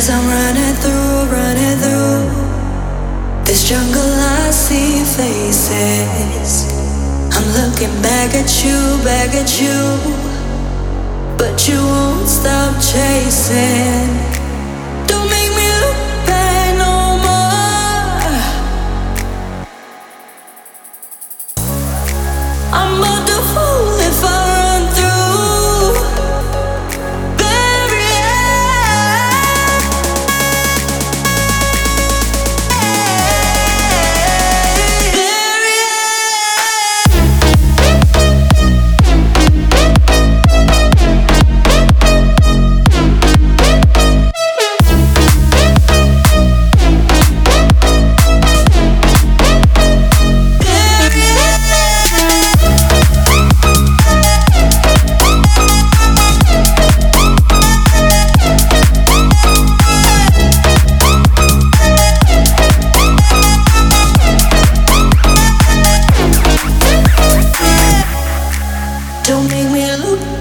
As I'm running through, running through this jungle, I see faces. I'm looking back at you, back at you, but you won't stop chasing.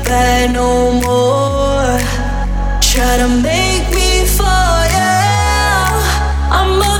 Bad no more. Try to make me fall, yeah. I'm a